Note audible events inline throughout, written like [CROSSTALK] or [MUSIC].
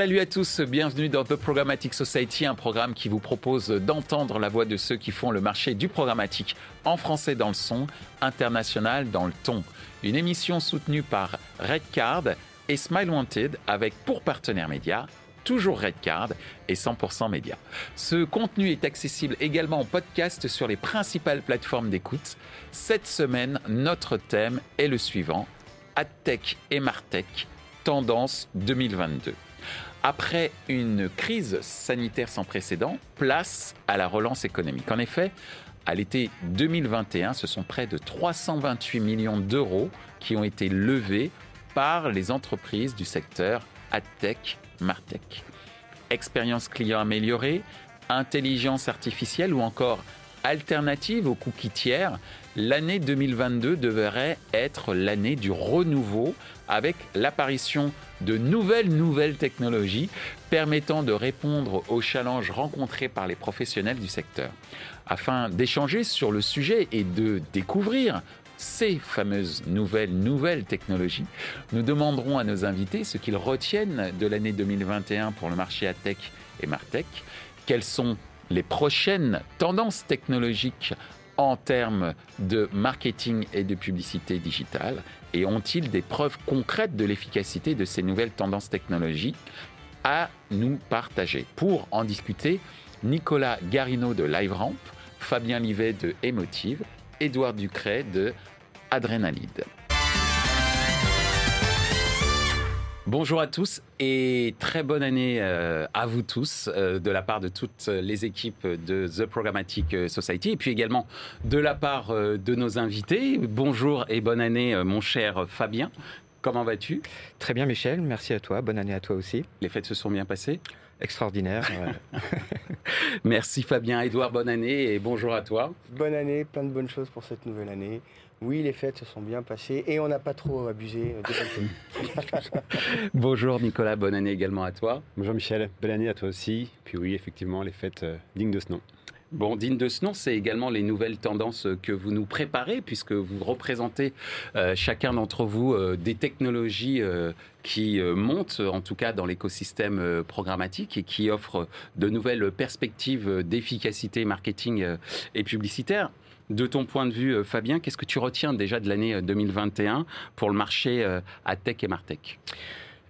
Salut à tous, bienvenue dans The Programmatic Society, un programme qui vous propose d'entendre la voix de ceux qui font le marché du programmatique en français dans le son, international dans le ton. Une émission soutenue par Redcard et Smile Wanted avec pour partenaire média toujours Redcard et 100% Média. Ce contenu est accessible également en podcast sur les principales plateformes d'écoute. Cette semaine, notre thème est le suivant AdTech et Martech, tendance 2022. Après une crise sanitaire sans précédent, place à la relance économique. En effet, à l'été 2021, ce sont près de 328 millions d'euros qui ont été levés par les entreprises du secteur AdTech, Martech. Expérience client améliorée, intelligence artificielle ou encore alternative aux cookies tiers, l'année 2022 devrait être l'année du renouveau avec l'apparition de nouvelles nouvelles technologies permettant de répondre aux challenges rencontrés par les professionnels du secteur. Afin d'échanger sur le sujet et de découvrir ces fameuses nouvelles nouvelles technologies, nous demanderons à nos invités ce qu'ils retiennent de l'année 2021 pour le marché ATech et Martech, quelles sont les prochaines tendances technologiques en termes de marketing et de publicité digitale et ont-ils des preuves concrètes de l'efficacité de ces nouvelles tendances technologiques à nous partager? Pour en discuter, Nicolas Garino de LiveRamp, Fabien Livet de Emotive, Édouard Ducret de Adrénalide. Bonjour à tous et très bonne année euh, à vous tous euh, de la part de toutes les équipes de The Programmatic Society et puis également de la part euh, de nos invités. Bonjour et bonne année mon cher Fabien. Comment vas-tu? Très bien Michel, merci à toi, bonne année à toi aussi. Les fêtes se sont bien passées? Extraordinaire. [LAUGHS] merci Fabien, Edouard, bonne année et bonjour à toi. Bonne année, plein de bonnes choses pour cette nouvelle année. Oui, les fêtes se sont bien passées et on n'a pas trop abusé [LAUGHS] Bonjour Nicolas, bonne année également à toi. Bonjour Michel, belle année à toi aussi. Puis oui, effectivement, les fêtes euh, dignes de ce nom. Bon, digne de ce nom, c'est également les nouvelles tendances que vous nous préparez, puisque vous représentez euh, chacun d'entre vous euh, des technologies qui montent, en tout cas dans l'écosystème programmatique, et qui offrent de nouvelles perspectives d'efficacité marketing et publicitaire. De ton point de vue, euh, Fabien, qu'est-ce que tu retiens déjà de l'année 2021 euh, pour le marché euh, à Tech et Martech?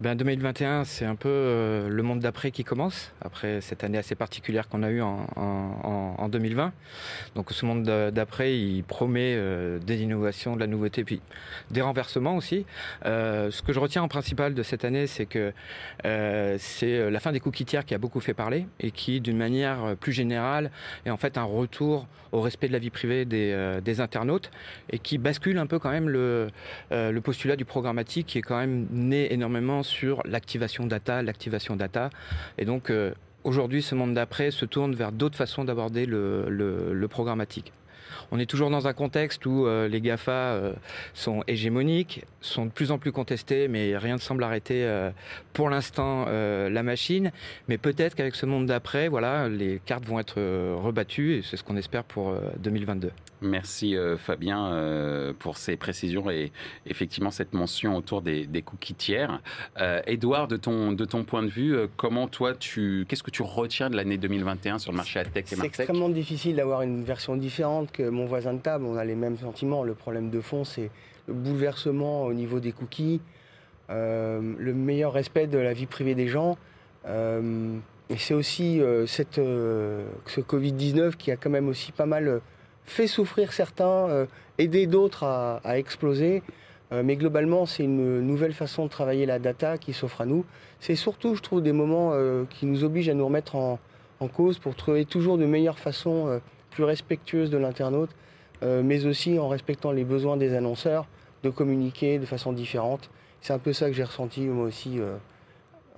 Ben 2021, c'est un peu euh, le monde d'après qui commence, après cette année assez particulière qu'on a eue en, en, 2020. Donc ce monde d'après, il promet euh, des innovations, de la nouveauté, puis des renversements aussi. Euh, ce que je retiens en principal de cette année, c'est que c'est la fin des cookies tiers qui a beaucoup fait parler et qui, d'une manière plus générale, est en fait un retour au respect de la vie privée des, internautes et qui bascule un peu quand même le, postulat du programmatique qui est quand même né énormément l'activation data, l'activation data. Et donc, euh, aujourd'hui, ce monde d'après se tourne vers d'autres façons d'aborder le, programmatique. On est toujours dans un contexte où euh, les GAFA euh, sont hégémoniques, sont de plus en plus contestés, mais rien ne semble arrêter pour l'instant la machine. Mais peut-être qu'avec ce monde d'après, voilà, les cartes vont être rebattues et c'est ce qu'on espère pour 2022. Merci euh, Fabien euh, pour ces précisions et effectivement cette mention autour des, cookies tiers. Edouard, de ton, de ton point de vue, euh, comment toi, tu, qu'est-ce que tu retiens de l'année 2021 sur le marché AdTech et C'est extrêmement difficile d'avoir une version différente que mon voisin de table. On a les mêmes sentiments. Le problème de fond, c'est le bouleversement au niveau des cookies, le meilleur respect de la vie privée des gens. et c'est aussi cette, ce Covid-19 qui a quand même aussi pas mal fait souffrir certains, euh, aider d'autres à, exploser. Euh, mais globalement, c'est une nouvelle façon de travailler la data qui s'offre à nous. C'est surtout, je trouve, des moments euh, qui nous obligent à nous remettre en, cause pour trouver toujours de meilleures façons plus respectueuses de l'internaute, mais aussi en respectant les besoins des annonceurs de communiquer de façon différente. C'est un peu ça que j'ai ressenti moi aussi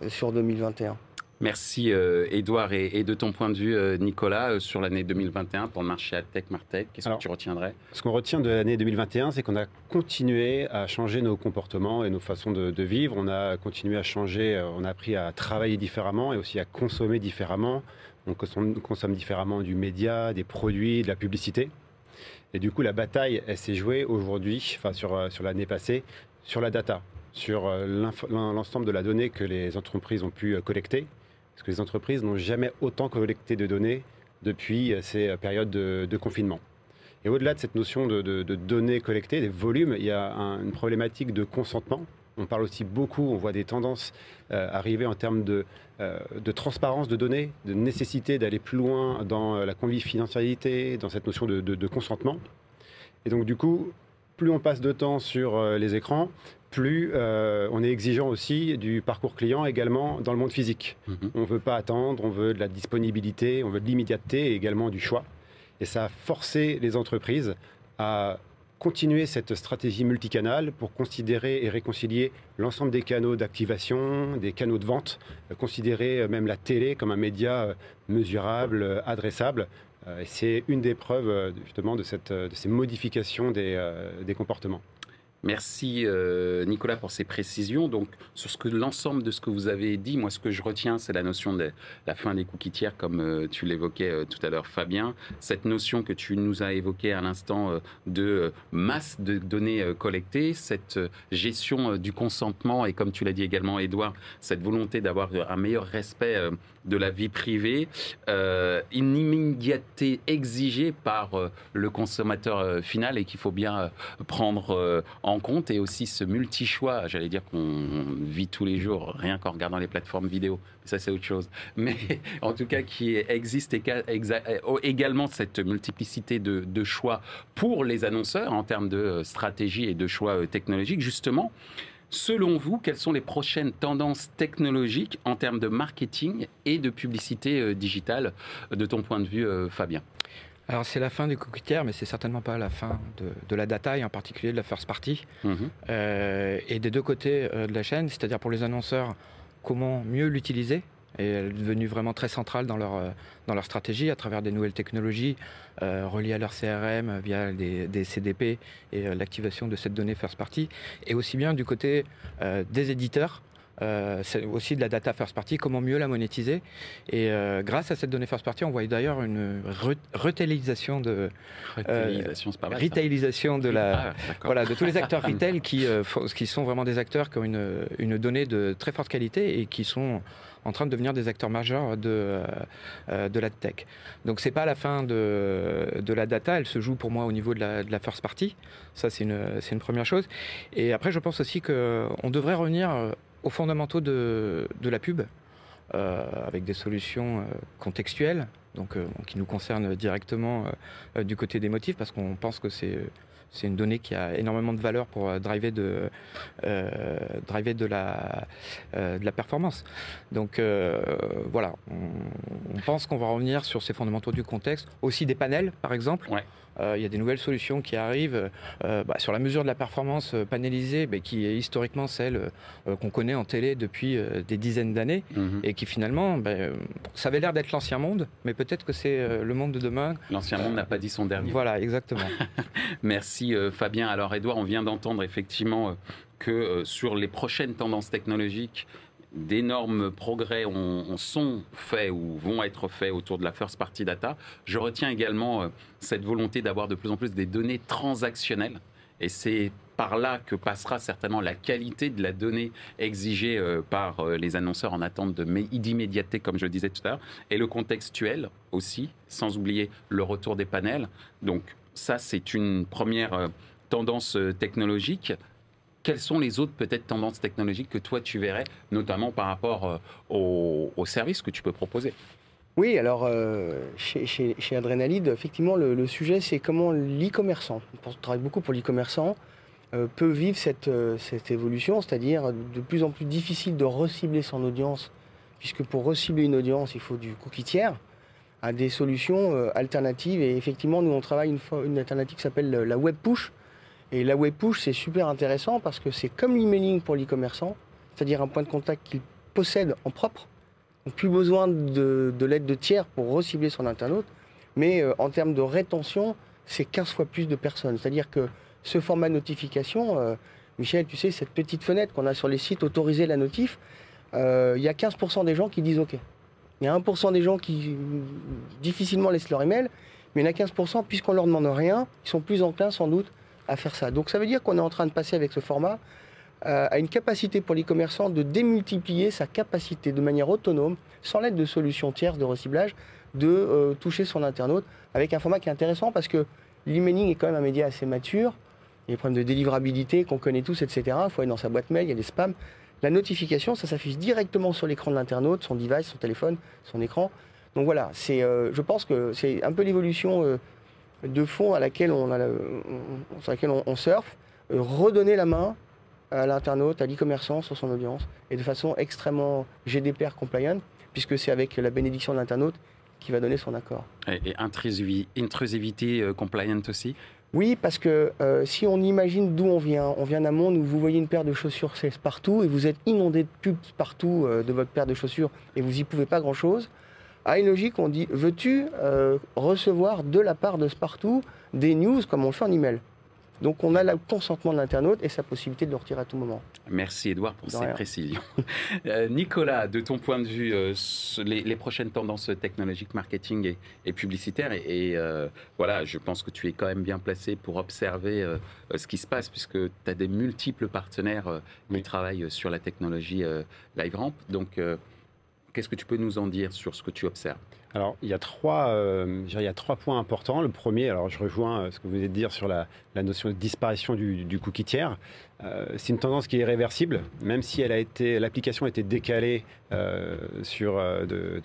sur 2021. Merci Edouard euh, et, de ton point de vue euh, Nicolas euh, sur l'année 2021 pour le marché AdTech Martech, qu'est-ce que tu retiendrais? Ce qu'on retient de l'année 2021, c'est qu'on a continué à changer nos comportements et nos façons de, vivre. On a continué à changer, on a appris à travailler différemment et aussi à consommer différemment. On consomme, différemment du média, des produits, de la publicité. Et du coup, la bataille, elle s'est jouée aujourd'hui, enfin sur, sur l'année passée, sur la data sur l'ensemble de la donnée que les entreprises ont pu collecter, parce que les entreprises n'ont jamais autant collecté de données depuis ces périodes de, confinement. Et au-delà de cette notion de, données collectées, des volumes, il y a une problématique de consentement. On parle aussi beaucoup, on voit des tendances arriver en termes de euh, transparence de données, de nécessité d'aller plus loin dans euh, la confidentialité, dans cette notion de, consentement. Et donc du coup, plus on passe de temps sur euh, les écrans, plus on est exigeant aussi du parcours client également dans le monde physique. Mhm. On ne veut pas attendre, on veut de la disponibilité, on veut de l'immédiateté et également du choix. Et ça a forcé les entreprises à continuer cette stratégie multicanale pour considérer et réconcilier l'ensemble des canaux d'activation, des canaux de vente, euh, considérer euh, même la télé comme un média euh, mesurable, adressable. C'est une des preuves justement de, cette, de ces modifications des, des comportements. Merci euh, Nicolas pour ces précisions. Donc sur ce que l'ensemble de ce que vous avez dit, moi ce que je retiens, c'est la notion de la fin des cookies tiers, comme euh, tu l'évoquais euh, tout à l'heure, Fabien. Cette notion que tu nous as évoquée à l'instant de masse de données collectées, cette gestion du consentement et comme tu l'as dit également, Edouard, cette volonté d'avoir un meilleur respect de la vie privée, une immédiateté exigée par le consommateur final et qu'il faut bien prendre en en compte et aussi ce multi-choix, j'allais dire qu'on vit tous les jours, rien qu'en regardant les plateformes vidéo, ça c'est autre chose, mais [LAUGHS] en tout cas qui existe également cette multiplicité de, choix pour les annonceurs en termes de stratégie et de choix euh, technologiques, justement. Selon vous, quelles sont les prochaines tendances technologiques en termes de marketing et de publicité euh, digitale, de ton point de vue, euh, Fabien? Alors c'est la fin du cookie mais c'est certainement pas la fin de, la data et en particulier de la first party. Mhm. Euh, et des deux côtés euh, de la chaîne, c'est-à-dire pour les annonceurs, comment mieux l'utiliser. Et elle est devenue vraiment très centrale dans leur, euh, dans leur stratégie à travers des nouvelles technologies reliées à leur CRM via des, des CDP et l'activation de cette donnée first party. Et aussi bien du côté des éditeurs euh, c'est aussi de la data first party, comment mieux la monétiser. Et euh, grâce à cette donnée first party, on voit d'ailleurs une retailisation de retailisation, de la ah, voilà de tous les acteurs [LAUGHS] retail qui euh, qui sont vraiment des acteurs qui ont une, une donnée de très forte qualité et qui sont en train de devenir des acteurs majeurs de, de la tech. Donc c'est pas la fin de, de, la data, elle se joue pour moi au niveau de la, de la first party. Ça c'est une, une première chose. Et après je pense aussi qu'on devrait revenir aux fondamentaux de, la pub, euh, avec des solutions euh, contextuelles, donc euh, qui nous concernent directement du côté des motifs, parce qu'on pense que c'est c'est une donnée qui a énormément de valeur pour driver de, driver de, la, de la performance. Donc voilà, on, pense qu'on va revenir sur ces fondamentaux du contexte, aussi des panels par exemple. Euh, il y a des nouvelles solutions qui arrivent euh, bah, sur la mesure de la performance euh, panélisée, bah, qui est historiquement celle qu'on connaît en télé depuis des dizaines d'années, mhm. et qui finalement, bah, ça avait l'air d'être l'ancien monde, mais peut-être que c'est le monde de demain. L'ancien monde n'a pas dit son dernier. Voilà, exactement. [LAUGHS] Merci Fabien. Alors Edouard, on vient d'entendre effectivement que sur les prochaines tendances technologiques, d'énormes progrès ont, sont faits ou vont être faits autour de la first party data. Je retiens également euh, cette volonté d'avoir de plus en plus des données transactionnelles. Et c'est par là que passera certainement la qualité de la donnée exigée euh, par euh, les annonceurs en attente d'immédiateté, comme je le disais tout à l'heure, et le contextuel aussi, sans oublier le retour des panels. Donc ça, c'est une première tendance technologique. Quelles sont les autres peut-être tendances technologiques que toi tu verrais, notamment par rapport euh, aux, services que tu peux proposer? Oui, alors euh, chez, chez, effectivement, le, sujet, c'est comment l'e-commerçant, on travaille beaucoup pour l'e-commerçant, euh, peut vivre cette, cette évolution, c'est-à-dire de plus en plus difficile de recibler son audience, puisque pour recibler une audience, il faut du cookie tiers, à des solutions alternatives. Et effectivement, nous, on travaille une, alternative qui s'appelle la web push, et la web push, c'est super intéressant parce que c'est comme l'emailing pour l'e-commerçant, c'est-à-dire un point de contact qu'il possède en propre. Donc plus besoin de, l'aide de tiers pour recibler son internaute. Mais euh, en termes de rétention, c'est 15 fois plus de personnes. C'est-à-dire que ce format notification, euh, Michel, tu sais, cette petite fenêtre qu'on a sur les sites, autoriser la notif, euh, il y a 15% des gens qui disent OK. Il y a 1% des gens qui difficilement laissent leur email, mais il y en a 15%, puisqu'on leur demande rien, ils sont plus enclins sans doute à faire ça. Donc ça veut dire qu'on est en train de passer avec ce format euh, a une capacité pour les commerçants de démultiplier sa capacité de manière autonome, sans l'aide de solutions tierces de recyclage, de euh, toucher son internaute avec un format qui est intéressant parce que l'emailing est quand même un média assez mature. Il y a des problèmes de délivrabilité qu'on connaît tous, etc. Il faut aller dans sa boîte mail, il y a des spams. La notification, ça s'affiche directement sur l'écran de l'internaute, son device, son téléphone, son écran. Donc voilà, euh, je pense que c'est un peu l'évolution euh, de fond à laquelle on, sur laquelle on, surfe. Euh, redonner la main à l'internaute, à l'e-commerçant sur son audience, et de façon extrêmement GDPR compliant, puisque c'est avec la bénédiction de l'internaute qui va donner son accord. Et, et intrusivi- intrusivité compliant aussi Oui, parce que euh, si on imagine d'où on vient, on vient d'un monde où vous voyez une paire de chaussures c'est partout et vous êtes inondé de pubs partout euh, de votre paire de chaussures et vous y pouvez pas grand-chose. À une logique, on dit veux-tu euh, recevoir de la part de ce partout des news comme on le fait en email? Donc on a le consentement de l'internaute et sa possibilité de le retirer à tout moment. Merci Edouard pour De ces rien. précisions. [LAUGHS] Euh, Nicolas, de ton point de vue, euh, les, les prochaines tendances technologiques, marketing et, et publicitaires, et, et, euh, voilà, je pense que tu es quand même bien placé pour observer ce qui se passe, puisque tu as des multiples partenaires qui Oui. travaillent sur la technologie LiveRamp. Donc, qu'est-ce que tu peux nous en dire sur ce que tu observes? Alors, il y, a trois, euh, il y a trois points importants. Le premier, alors je rejoins euh, ce que vous venez de dire sur la, notion de disparition du, cookie tiers. Euh, c'est une tendance qui est réversible, même si elle a été, l'application a été décalée sur de-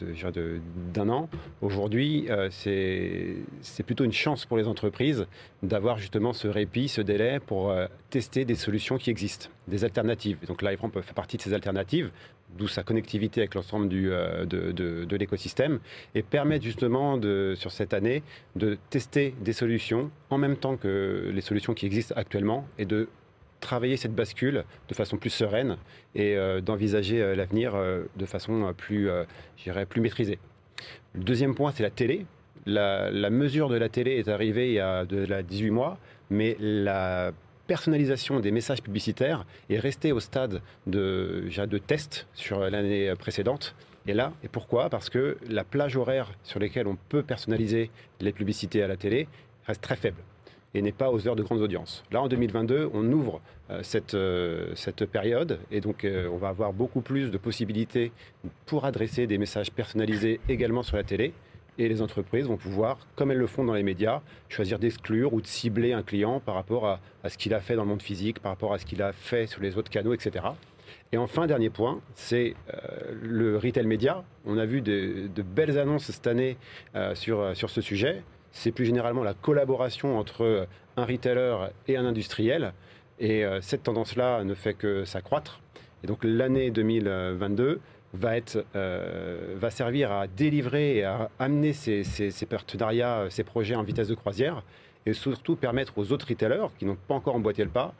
d'un an. Aujourd'hui, c'est c'est plutôt une chance pour les entreprises d'avoir justement ce répit, ce délai pour tester des solutions qui existent, des alternatives. Donc LiveRamp fait partie de ces alternatives, d'où sa connectivité avec l'ensemble de- de l'écosystème et permettre justement sur cette année de tester des solutions en même temps que les solutions qui existent actuellement et de travailler cette bascule de façon plus sereine et euh, d'envisager euh, l'avenir euh, de façon plus, plus maîtrisée. Le deuxième point, c'est la télé. La, mesure de la télé est arrivée il y a de la 18 mois, mais la personnalisation des messages publicitaires est restée au stade de, de test sur l'année précédente. Et là, et pourquoi? Parce que la plage horaire sur laquelle on peut personnaliser les publicités à la télé reste très faible et n'est pas aux heures de grandes audiences. Là, en 2022, on ouvre euh, cette, euh, cette période et donc euh, on va avoir beaucoup plus de possibilités pour adresser des messages personnalisés également sur la télé. Et les entreprises vont pouvoir, comme elles le font dans les médias, choisir d'exclure ou de cibler un client par rapport à ce qu'il a fait dans le monde physique, par rapport à ce qu'il a fait sur les autres canaux, etc. Et enfin, dernier point, c'est euh, le retail média. On a vu de, belles annonces cette année euh, sur, euh, sur ce sujet. C'est plus généralement la collaboration entre un retailer et un industriel. Et cette tendance-là ne fait que s'accroître. Et donc l'année 2022 va, être, va servir à délivrer et à amener ces, ces- ces partenariats, ces projets en vitesse de croisière et surtout permettre aux autres retailers qui n'ont pas encore emboîté le pas,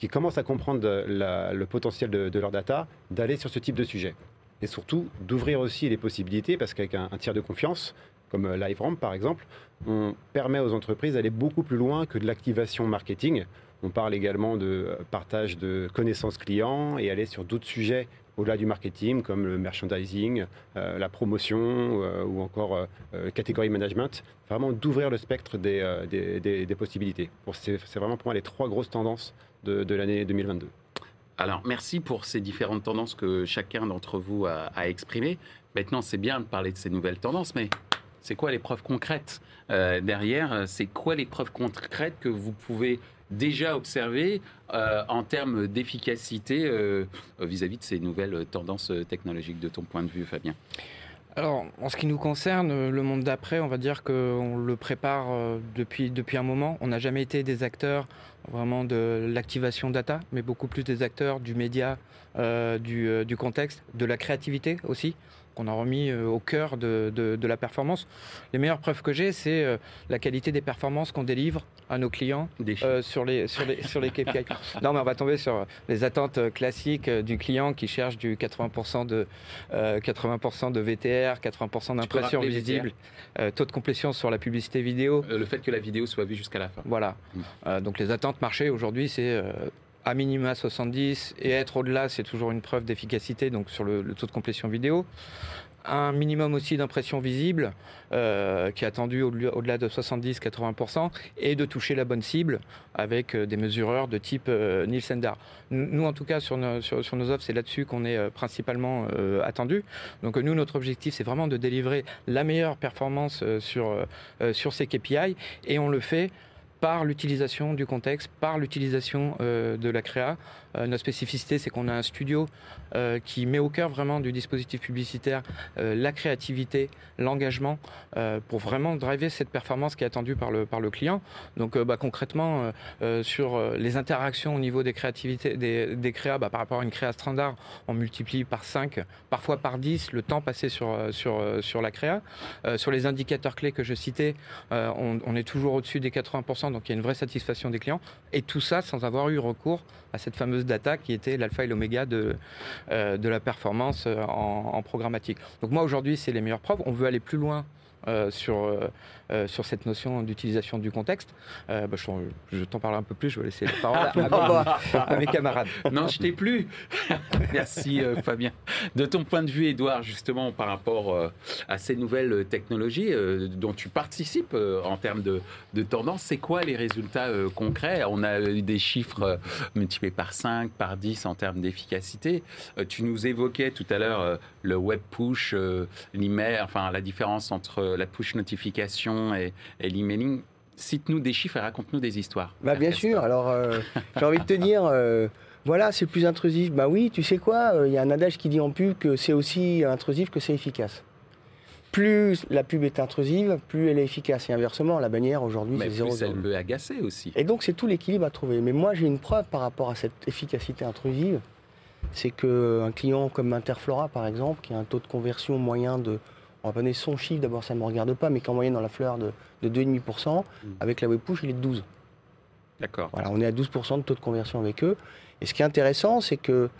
qui commencent à comprendre le potentiel de, leur data, d'aller sur ce type de sujet. Et surtout d'ouvrir aussi les possibilités, parce qu'avec un, un tiers de confiance, comme euh, LiveRamp par exemple, on permet aux entreprises d'aller beaucoup plus loin que de l'activation marketing. On parle également de euh, partage de connaissances clients et aller sur d'autres sujets au-delà du marketing, comme le merchandising, euh, la promotion euh, ou encore euh, euh, catégorie management. Vraiment d'ouvrir le spectre des, des, possibilités. C'est vraiment pour moi les trois grosses tendances de, de l'année 2022. Alors, merci pour ces différentes tendances que chacun d'entre vous a, a exprimées. Maintenant, c'est bien de parler de ces nouvelles tendances, mais c'est quoi les preuves concrètes derrière? C'est quoi les preuves concrètes que vous pouvez déjà observer euh, en termes d'efficacité euh, vis-à-vis de ces nouvelles tendances technologiques, de ton point de vue, Fabien? Alors, en ce qui nous concerne, le monde d'après, on va dire qu'on le prépare euh, depuis, depuis un moment. On n'a jamais été des acteurs vraiment de l'activation data, mais beaucoup plus des acteurs du média, du, euh, du contexte, de la créativité aussi, qu'on a remis euh, au cœur de, de- de la performance. Les meilleures preuves que j'ai, c'est euh, la qualité des performances qu'on délivre à nos clients euh, sur les sur les sur les KPI. [LAUGHS] non, mais on va tomber sur les attentes euh, classiques euh, du client qui cherche du 80% de euh, 80% de VTR, 80% d'impression visible, euh, taux de complétion sur la publicité vidéo. Euh, le fait que la vidéo soit vue jusqu'à la fin. Voilà. Mm. Euh, donc les attentes marché aujourd'hui, c'est euh, à minima 70 et être au-delà, c'est toujours une preuve d'efficacité donc sur le, taux de complétion vidéo. un minimum aussi d'impression visible euh, qui est attendu au-delà de 70-80% et de toucher la bonne cible avec euh, des mesureurs de type euh, Nielsen DAR. Nous, en tout cas, sur nos, sur, nos offres, c'est là-dessus qu'on est principalement attendu. Donc nous, notre objectif, c'est vraiment de délivrer la meilleure performance sur, sur ces KPI et on le fait par l'utilisation du contexte, par l'utilisation de la créa, euh, notre spécificité, c'est qu'on a un studio euh, qui met au cœur vraiment du dispositif publicitaire euh, la créativité, l'engagement, pour vraiment driver cette performance qui est attendue par le, par le client. Donc bah, concrètement, sur les interactions au niveau des créativités, des, créas, bah, par rapport à une créa standard, on multiplie par 5, parfois par 10 le temps passé sur, sur, sur la créa. sur les indicateurs clés que je citais, on est toujours au-dessus des 80%, donc il y a une vraie satisfaction des clients. Et tout ça sans avoir eu recours à cette fameuse data qui était l'alpha et l'oméga de, euh, de la performance euh, en, en, programmatique. Donc moi aujourd'hui c'est les meilleures preuves. On veut aller plus loin euh, sur, euh, euh, sur cette notion d'utilisation du contexte. Bah, je, t'en parle un peu plus, je vais laisser la parole à, mes, camarades. [LAUGHS] Non, je t'ai plus. [LAUGHS] Merci Fabien. De ton point de vue, Edouard, justement par rapport à ces nouvelles technologies dont tu participes en termes de, de tendance, c'est quoi les résultats concrets? On a eu des chiffres multipliés par 5, par 10 en termes d'efficacité. tu nous évoquais tout à l'heure le web push, l'email, enfin la différence entre la push notification et, l'emailing. Cite-nous des chiffres et raconte-nous des histoires. Bah, bien sûr. Alors, euh, [LAUGHS] j'ai envie de te dire, euh, voilà, c'est plus intrusif. Bah oui, tu sais quoi euh, Il y a un adage qui dit en pub que c'est aussi intrusif que c'est efficace. Plus la pub est intrusive, plus elle est efficace. Et inversement, la bannière aujourd'hui, c'est zéro. Plus elle peut agacer aussi. Et donc, c'est tout l'équilibre à trouver. Mais moi, j'ai une preuve par rapport à cette efficacité intrusive. C'est qu'un client comme Interflora, par exemple, qui a un taux de conversion moyen de on va donner son chiffre, d'abord ça ne me regarde pas, mais qu'en moyenne dans la fleur de, 2,5%, mm. avec la web push, il est de 12. D'accord. Voilà, on est à 12% de taux de conversion avec eux. Et ce qui est intéressant, c'est que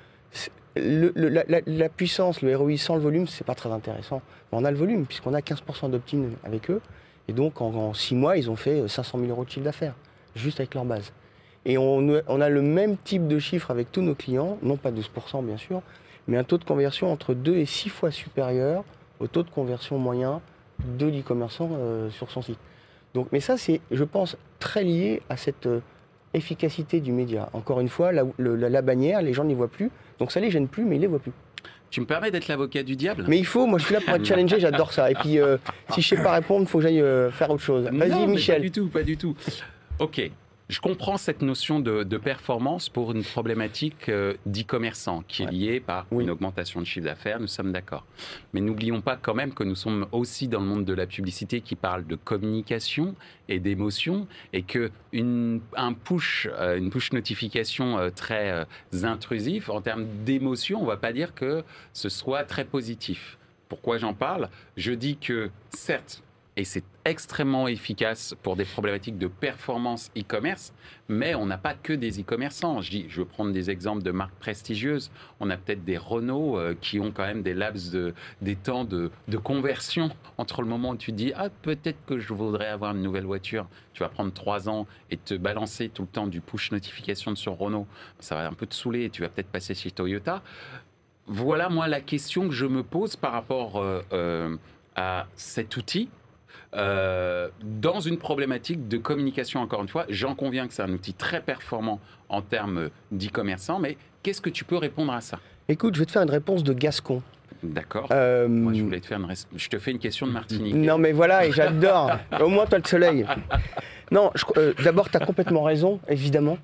la, puissance, le ROI sans le volume, c'est pas très intéressant. Mais on a le volume, puisqu'on a 15% d'opt-in avec eux. Et donc, en, 6 mois, ils ont fait 500 000 euros de chiffre d'affaires, juste avec leur base. Et on, on, a le même type de chiffre avec tous nos clients, non pas 12% bien sûr, mais un taux de conversion entre 2 et 6 fois supérieur au taux de conversion moyen de l'e-commerçant euh, sur son site. Donc, mais ça, c'est, je pense, très lié à cette euh, efficacité du média. Encore une fois, la, la, bannière, les gens n'y voient plus, donc ça les gêne plus, mais ils les voient plus. Tu me permets d'être l'avocat du diable? Mais il faut, moi je suis là pour être challengé, [LAUGHS] j'adore ça. Et puis euh, si je sais pas répondre, il faut que j'aille faire autre chose. Vas-y Michel. Pas du tout, pas du tout. Ok, je comprends cette notion de, performance pour une problématique euh, d'e-commerçant qui est liée par une augmentation de chiffre d'affaires, nous sommes d'accord. Mais n'oublions pas quand même que nous sommes aussi dans le monde de la publicité qui parle de communication et d'émotion et que une, un push, euh, une push notification euh, très intrusif en termes d'émotion, on ne va pas dire que ce soit très positif. Pourquoi j'en parle? Je dis que certes, et c'est extrêmement efficace pour des problématiques de performance e-commerce, mais on n'a pas que des e-commerçants. Je, je veux prendre des exemples de marques prestigieuses. On a peut-être des Renault euh, qui ont quand même des laps de, des temps de, conversion entre le moment où tu dis ah peut-être que je voudrais avoir une nouvelle voiture. Tu vas prendre trois ans et te balancer tout le temps du push notification sur Renault. Ça va un peu te saouler et tu vas peut-être passer chez Toyota. Voilà moi la question que je me pose par rapport euh, euh, à cet outil euh, dans une problématique de communication, encore une fois. J'en conviens que c'est un outil très performant en termes d'e-commerçant, mais qu'est-ce que tu peux répondre à ça? Écoute, je vais te faire une réponse de Gascon. D'accord. Euh, Moi, je voulais te faire une. Je te fais une question de Martinique. Non, mais voilà, et j'adore. Au moins, tu as le soleil. Non, euh, d'abord, tu as complètement raison, évidemment.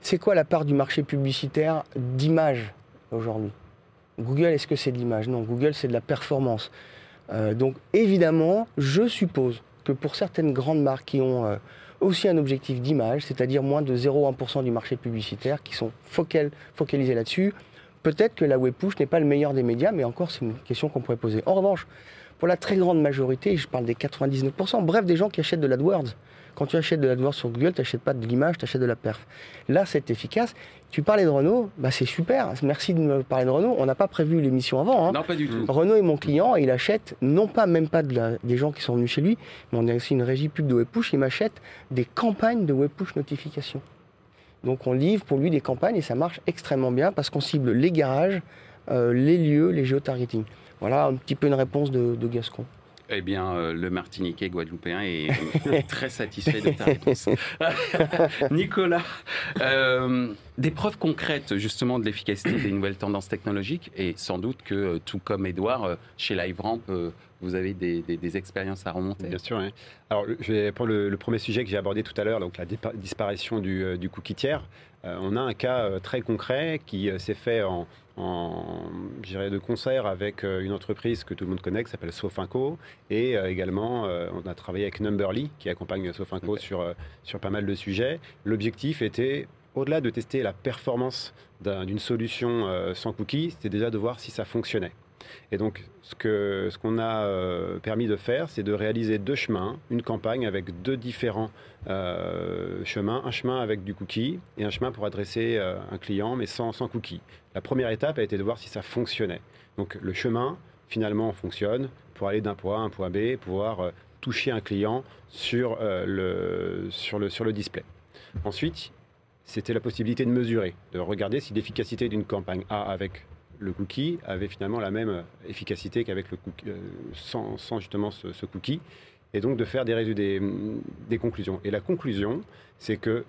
c'est quoi la part du marché publicitaire d'image aujourd'hui? Google, est-ce que c'est de l'image? Non, Google, c'est de la performance. Euh, donc évidemment, je suppose que pour certaines grandes marques qui ont euh, aussi un objectif d'image, c'est-à-dire moins de 0,1% du marché publicitaire, qui sont focalisés là-dessus, peut-être que la web push n'est pas le meilleur des médias, mais encore c'est une question qu'on pourrait poser. En revanche, pour la très grande majorité, je parle des 99%, bref, des gens qui achètent de l'AdWords, quand tu achètes de l'AdWords sur Google, tu n'achètes pas de l'image, tu achètes de la perf. Là, c'est efficace. Tu parlais de Renault, bah c'est super. Merci de me parler de Renault. On n'a pas prévu l'émission avant. Hein. Non, pas du tout. Renault est mon client et il achète, non pas même pas de des gens qui sont venus chez lui, mais on a aussi une régie pub de web push. Il m'achète des campagnes de web push notification. Donc on livre pour lui des campagnes et ça marche extrêmement bien parce qu'on cible les garages, euh, les lieux, les géotargeting. Voilà un petit peu une réponse de, Gascon. Eh bien, euh, le Martiniquais guadeloupéen est [LAUGHS] très satisfait de ta réponse. [LAUGHS] Nicolas, euh, des preuves concrètes justement de l'efficacité des nouvelles tendances technologiques et sans doute que, tout comme Edouard, chez LiveRamp, vous avez des, expériences à remonter. Bien sûr. Alors, je vais prendre le, premier sujet que j'ai abordé tout à l'heure, donc la disparition du, du cookie tiers. on a un cas très concret qui s'est fait en, en de concert avec euh, une entreprise que tout le monde connaît qui s'appelle Sofinco et euh, également euh, on a travaillé avec Numberly qui accompagne Sofinco sur, sur pas mal de sujets. L'objectif était au-delà de tester la performance d'une solution sans cookies, c'était déjà de voir si ça fonctionnait. Et donc, ce qu'on a euh, permis de faire, c'est de réaliser deux chemins, une campagne avec deux différents euh, chemins, un chemin avec du cookie et un chemin pour adresser euh, un client, mais sans, sans cookie. La première étape a été de voir si ça fonctionnait. Donc, le chemin, finalement, fonctionne pour aller d'un point A à un point B, pouvoir toucher un client sur, le, sur, le, sur le display. Ensuite, c'était la possibilité de mesurer, de regarder si l'efficacité d'une campagne A avec le cookie avait finalement la même efficacité qu'avec le cookie, euh, sans, justement ce, cookie, et donc de faire des, des, des conclusions. Et la conclusion, c'est que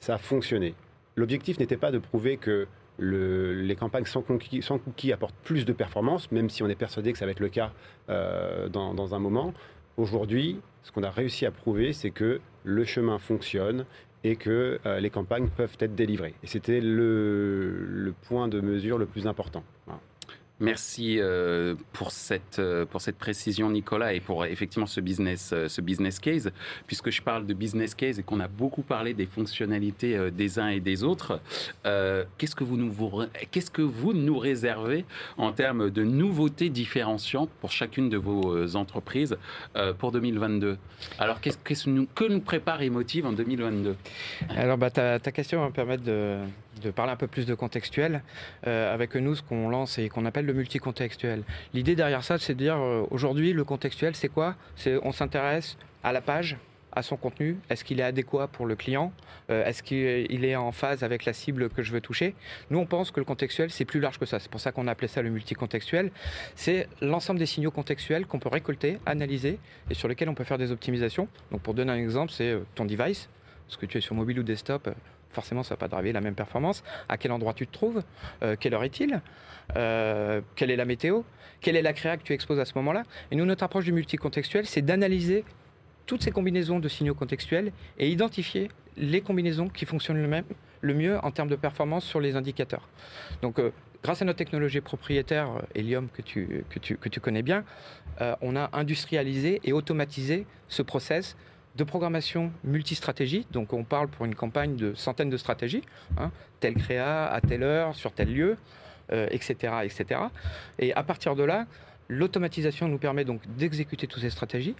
ça a fonctionné. L'objectif n'était pas de prouver que les campagnes sans cookie, apportent plus de performance, même si on est persuadé que ça va être le cas euh, dans, un moment. Aujourd'hui, ce qu'on a réussi à prouver, c'est que le chemin fonctionne et que euh, les campagnes peuvent être délivrées. Et c'était le, point de mesure le plus important. Merci euh, pour, cette, euh, pour cette précision, Nicolas, et pour effectivement ce business, euh, ce business case. Puisque je parle de business case et qu'on a beaucoup parlé des fonctionnalités des uns et des autres, qu'est-ce que vous nous, qu'est-ce que vous nous réservez en termes de nouveautés différenciantes pour chacune de vos entreprises pour 2022 Alors, qu'est-ce que nous, que nous prépare Emotive en 2022 Alors, bah, ta, ta question va me permettre de de parler un peu plus de contextuel. Euh, avec nous, ce qu'on lance et qu'on appelle le multicontextuel. L'idée derrière ça, c'est de dire euh, aujourd'hui, le contextuel, c'est quoi? On s'intéresse à la page, à son contenu Est-ce qu'il est adéquat pour le client? Euh, Est-ce qu'il est en phase avec la cible que je veux toucher? Nous, on pense que le contextuel, c'est plus large que ça. C'est pour ça qu'on a appelé ça le multicontextuel. C'est l'ensemble des signaux contextuels qu'on peut récolter, analyser et sur lesquels on peut faire des optimisations. Donc, pour donner un exemple, c'est ton device. Est-ce que tu es sur mobile ou desktop forcément ça va pas driver la même performance. À quel endroit tu te trouves? Euh, Quelle heure est-il? Euh, Quelle est la météo? Quelle est la créa que tu exposes à ce moment-là? Et nous, notre approche du multicontextuel, c'est d'analyser toutes ces combinaisons de signaux contextuels et identifier les combinaisons qui fonctionnent le mieux en termes de performance sur les indicateurs. Donc, euh, grâce à notre technologie propriétaire, Helium, que tu, que tu, que tu connais bien, on a industrialisé et automatisé ce process de programmation multistratégie. Donc on parle pour une campagne de centaines de stratégies, hein, telle créa, à telle heure, sur tel lieu, etc., euh, etc. Et à partir de là, l'automatisation nous permet donc d'exécuter toutes ces stratégies,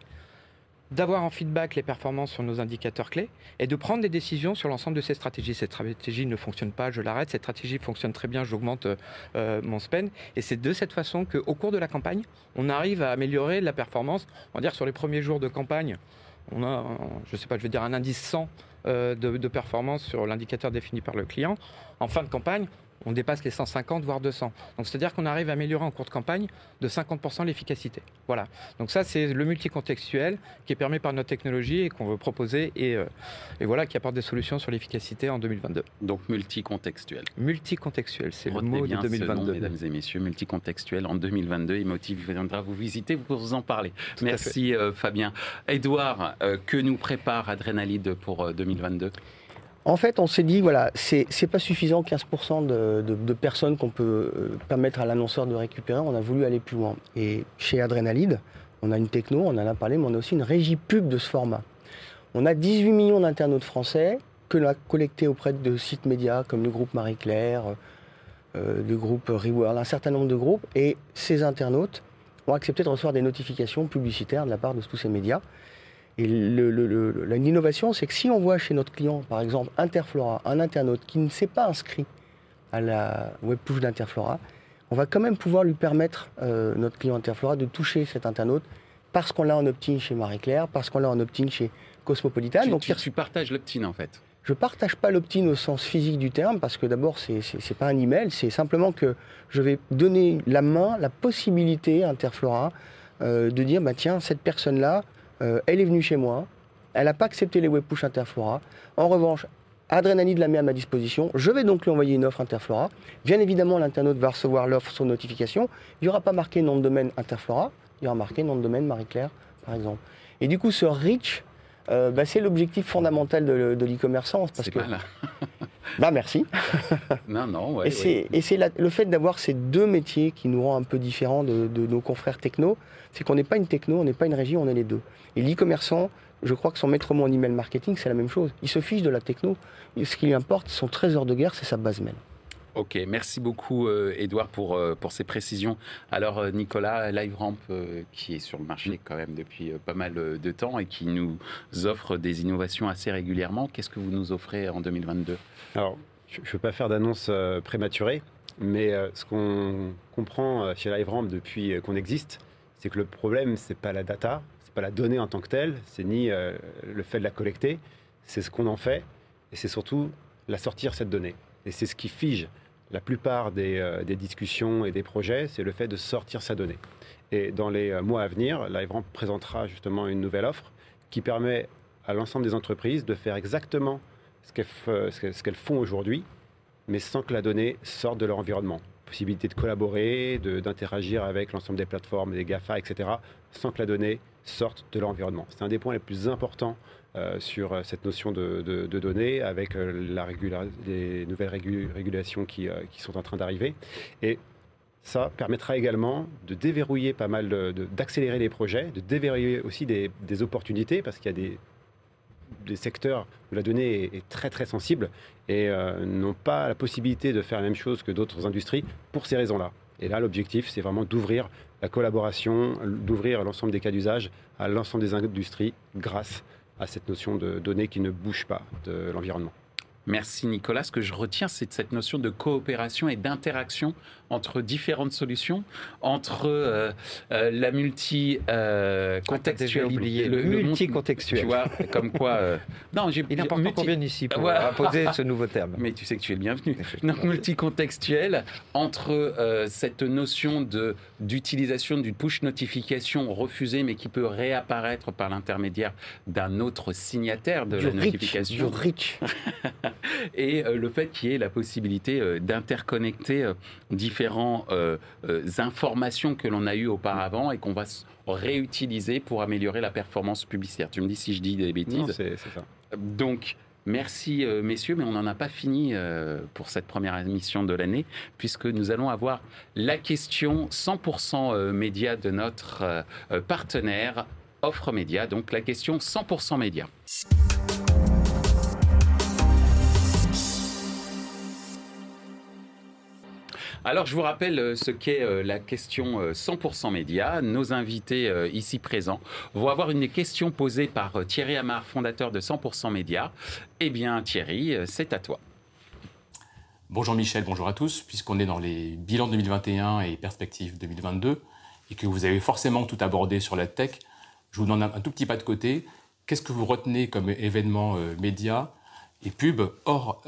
d'avoir en feedback les performances sur nos indicateurs clés et de prendre des décisions sur l'ensemble de ces stratégies. Cette stratégie ne fonctionne pas, je l'arrête. Cette stratégie fonctionne très bien, j'augmente euh, mon spend. Et c'est de cette façon qu'au cours de la campagne, on arrive à améliorer la performance. On va dire sur les premiers jours de campagne, on a, je sais pas, je vais dire un indice 100 euh, de, performance sur l'indicateur défini par le client. En fin de campagne, on dépasse les 150 voire 200. Donc c'est-à-dire qu'on arrive à améliorer en cours de campagne de 50% l'efficacité. Voilà. Donc ça c'est le multicontextuel qui est permis par notre technologie et qu'on veut proposer et, euh, et, voilà qui apporte des solutions sur l'efficacité en 2022. Donc multicontextuel. Multicontextuel, c'est le mot de 2022. mesdames et messieurs, multicontextuel en 2022. Emotive viendra vous visiter pour vous en parler. Merci euh, Fabien. Edouard, euh, que nous prépare Adrénalide pour 2022 en fait, on s'est dit, voilà, c'est pas suffisant 15% de, personnes qu'on peut euh, permettre à l'annonceur de récupérer. On a voulu aller plus loin. Et chez Adrénalide, on a une techno, on en a parlé, mais on a aussi une régie pub de ce format. On a 18 millions d'internautes français que l'on a collectés auprès de sites médias comme le groupe Marie-Claire, euh, le groupe Reworld, un certain nombre de groupes. Et ces internautes ont accepté de recevoir des notifications publicitaires de la part de tous ces médias. Et l'innovation, c'est que si on voit chez notre client, par exemple, Interflora, un internaute qui ne s'est pas inscrit à la web push d'Interflora, on va quand même pouvoir lui permettre, euh, notre client Interflora, de toucher cet internaute parce qu'on l'a en opt-in chez Marie-Claire, parce qu'on l'a en opt-in chez Cosmopolitan. Tu, Donc, tu, partages l'opt-in en fait Je ne partage pas l'opt-in au sens physique du terme, parce que d'abord, ce n'est pas un email, c'est simplement que je vais donner la main, la possibilité à Interflora euh, de dire, bah, tiens, cette personne-là, euh, elle est venue chez moi, elle n'a pas accepté les web push Interflora. En revanche, Adrénaline la met à ma disposition. Je vais donc lui envoyer une offre Interflora. Bien évidemment, l'internaute va recevoir l'offre sur notification. Il n'y aura pas marqué nom de domaine Interflora, il y aura marqué nom de domaine Marie-Claire, par exemple. Et du coup, ce reach euh, bah, c'est l'objectif fondamental de, de l'e-commerçant. C'est que... [LAUGHS] bah merci. [LAUGHS] non, non, ouais, Et c'est le fait d'avoir ces deux métiers qui nous rend un peu différents de, nos confrères techno, c'est qu'on n'est pas une techno, on n'est pas une régie, on est les deux. Et l'e-commerçant, je crois que son maître mot en email marketing, c'est la même chose. Il se fiche de la techno. Ce qui lui importe, son trésor de guerre, c'est sa base mail. Ok, merci beaucoup Edouard euh, pour, euh, pour ces précisions. Alors euh, Nicolas, LiveRamp qui est sur le marché quand même depuis pas mal de temps et qui nous offre des innovations assez régulièrement, qu'est-ce que vous nous offrez en 2022 Alors, je ne veux pas faire d'annonce prématurée, mais ce qu'on comprend chez LiveRamp depuis qu'on existe, c'est que le problème, c'est pas la data, c'est pas la donnée en tant que telle, c'est ni le fait de la collecter, c'est ce qu'on en fait, et c'est surtout la sortir cette donnée. Et c'est ce qui fige la plupart euh, des, discussions et des projets, c'est le fait de sortir sa donnée. Et dans les euh, mois à venir, LiveRamp présentera justement une nouvelle offre qui permet à l'ensemble des entreprises de faire exactement ce qu'elles font aujourd'hui, mais sans que la donnée sorte de leur environnement. Possibilité de collaborer, d'interagir avec l'ensemble des plateformes, des GAFA, etc., sans que la donnée sorte de leur environnement. C'est un des points les plus importants euh, sur euh, cette notion de, données avec euh, la les nouvelles régulations qui, sont en train d'arriver. Et ça permettra également de déverrouiller pas mal, d'accélérer les projets, de déverrouiller aussi des, opportunités, parce qu'il y a des, secteurs où la donnée est, très très sensible et n'ont pas la possibilité de faire la même chose que d'autres industries pour ces raisons-là. Et là, l'objectif, c'est vraiment d'ouvrir la collaboration, d'ouvrir l'ensemble des cas d'usage à l'ensemble des industries grâce à cette notion de données qui ne bouge pas de l'environnement. Merci Nicolas. Ce que je retiens, c'est cette notion de coopération et d'interaction entre différentes solutions, entre euh, euh, la multi-contextuelle. oublié le, multi-contextuel. Tu vois, comme quoi. Euh, non, j'ai. Il est important qu'on vienne ici pour poser ce nouveau terme. Mais tu sais que tu es le bienvenu. Donc multi-contextuel entre cette notion de d'utilisation d'une push notification refusée, mais qui peut réapparaître par l'intermédiaire d'un autre signataire de la notification. Du rich. [LAUGHS] [LAUGHS] et le fait qu'il y ait la possibilité d'interconnecter différents différentes euh, euh, informations que l'on a eues auparavant et qu'on va réutiliser pour améliorer la performance publicitaire. Tu me dis si je dis des bêtises. c'est ça. Donc, Merci euh, messieurs, mais on n'en a pas fini pour cette première émission de l'année, puisque nous allons avoir la question 100% média de notre partenaire Offre Média, donc la question 100% média. Alors, je vous rappelle euh, ce qu'est euh, la question 100% euh, média. Nos invités ici présents vont avoir une question posée par Thierry Amar, fondateur de 100% média. Eh bien, Thierry, c'est à toi. Bonjour Michel, bonjour à tous. Puisqu'on est dans les bilans 2021 et perspectives 2022 et que vous avez forcément tout abordé sur la tech, je vous donne un, tout petit pas de côté. Qu'est-ce que vous retenez comme événement média et pub hors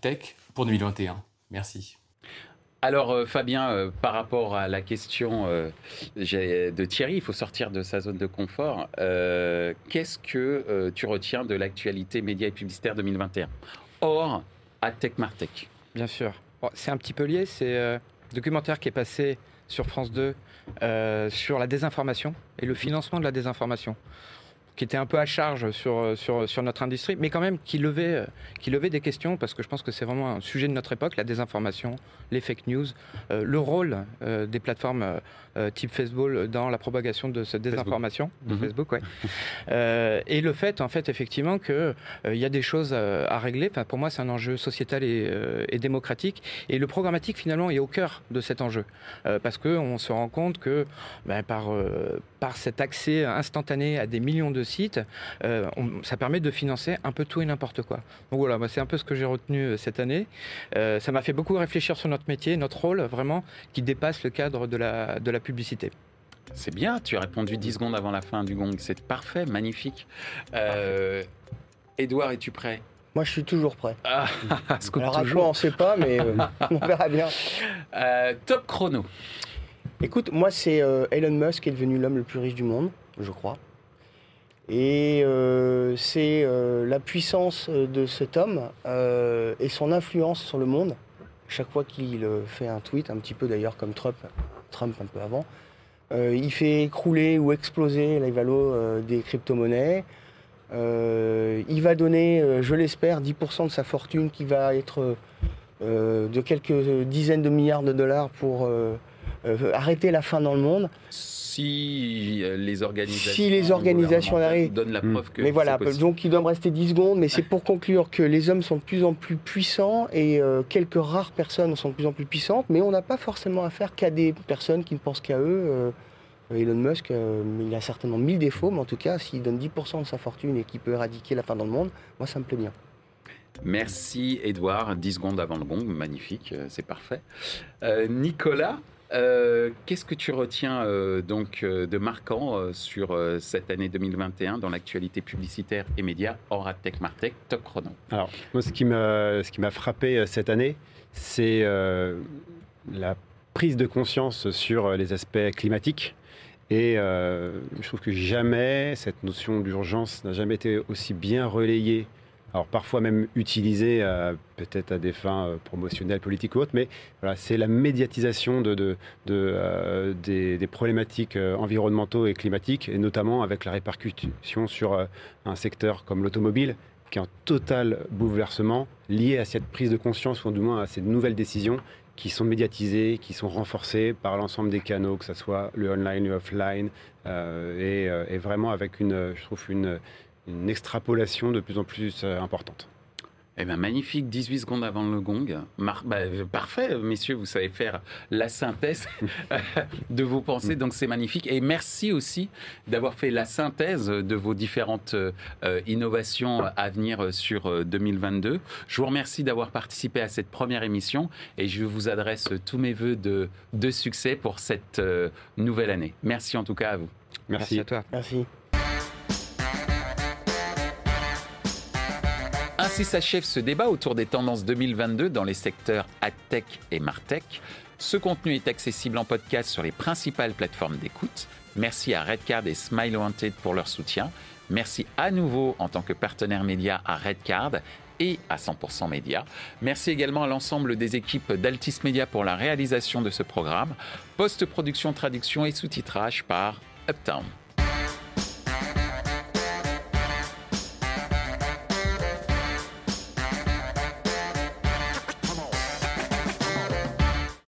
tech pour 2021 Merci. Alors euh, Fabien, euh, par rapport à la question euh, de Thierry, il faut sortir de sa zone de confort. Qu'est-ce que tu retiens de l'actualité média et publicitaire 2021 Or, à Martech Bien sûr. c'est un petit peu lié. C'est un documentaire qui est passé sur France 2 sur la désinformation et le financement de la désinformation qui était un peu à charge sur, sur, sur notre industrie, mais quand même qui levait, qui levait des questions, parce que je pense que c'est vraiment un sujet de notre époque, la désinformation, les fake news, euh, le rôle euh, des plateformes euh, type Facebook dans la propagation de cette désinformation, Facebook, de mhm. ouais. [LAUGHS] et le fait, en fait, effectivement, qu'il il y a des choses à régler. Enfin, pour moi, c'est un enjeu sociétal et, et, démocratique. Et le programmatique, finalement, est au cœur de cet enjeu. parce qu'on se rend compte que ben, par, par cet accès instantané à des millions de sites, ça permet de financer un peu tout et n'importe quoi. Donc voilà, c'est un peu ce que j'ai retenu cette année. ça m'a fait beaucoup réfléchir sur notre métier, notre rôle vraiment, qui dépasse le cadre de la, de la publicité. C'est bien, tu as répondu 10 secondes avant la fin du gong, c'est parfait, magnifique. Euh, Edouard, es-tu prêt? Moi, je suis toujours prêt. Ah, [LAUGHS] Alors à toujours. quoi, on ne sait pas, mais euh, [LAUGHS] on verra bien. Euh, top chrono. Écoute, moi, c'est euh, Elon Musk qui est devenu l'homme le plus riche du monde, je crois. Et euh, c'est euh, la puissance euh, de cet homme et son influence sur le monde. Chaque fois qu'il fait un tweet, un petit peu d'ailleurs comme Trump, Trump un peu avant, il fait écrouler ou exploser les valos euh, des crypto-monnaies. Il va donner, je l'espère, 10% de sa fortune qui va être de quelques dizaines de milliards de dollars pour euh, arrêter la faim dans le monde. Si euh, les organisations, Si les organisations donnent la Mm. preuve que Mais voilà, possible. donc il doit me rester 10 secondes, mais c'est pour [LAUGHS] conclure que les hommes sont de plus en plus puissants et euh, quelques rares personnes sont de plus en plus puissantes, mais on n'a pas forcément affaire qu'à des personnes qui ne pensent qu'à eux. Euh, Elon Musk, euh, il a certainement mille défauts, mais en tout cas, s'il donne 10% de sa fortune et qu'il peut éradiquer la faim dans le monde, moi ça me plaît bien. Merci Edouard, 10 secondes avant le gong, magnifique, c'est parfait. Euh, Nicolas, euh, qu'est-ce que tu retiens euh, donc euh, de marquant sur cette année 2021 dans l'actualité publicitaire et médias hors Tech Martech Top chrono? Alors, moi, ce qui m'a, frappé cette année, c'est la prise de conscience sur les aspects climatiques. Et je trouve que jamais cette notion d'urgence n'a jamais été aussi bien relayée. Alors parfois même utilisée euh, peut-être à des fins euh, promotionnelles, politiques ou autres, mais voilà, c'est la médiatisation de, euh, des, problématiques environnementaux et climatiques, et notamment avec la répercussion sur un secteur comme l'automobile, qui est en total bouleversement lié à cette prise de conscience, ou du moins à ces nouvelles décisions qui sont médiatisées, qui sont renforcées par l'ensemble des canaux, que ce soit le online, le offline, et, et vraiment avec une, je trouve, une, une extrapolation de plus en plus euh, importante. Eh bien, magnifique, 18 secondes avant le gong. Mar- bah, euh, parfait, messieurs, vous savez faire la synthèse [LAUGHS] de vos pensées, donc c'est magnifique. Et merci aussi d'avoir fait la synthèse de vos différentes euh, innovations à venir sur euh, 2022. Je vous remercie d'avoir participé à cette première émission et je vous adresse tous mes voeux de, de succès pour cette euh, nouvelle année. Merci en tout cas à vous. Merci Merci. à toi. Merci. Ainsi s'achève ce débat autour des tendances 2022 dans les secteurs AdTech et MarTech. Ce contenu est accessible en podcast sur les principales plateformes d'écoute. Merci à Redcard et Smile Wanted pour leur soutien. Merci à nouveau en tant que partenaire média à Redcard et à 100% Média. Merci également à l'ensemble des équipes d'Altis Media pour la réalisation de ce programme. Post-production, traduction et sous-titrage par Uptown.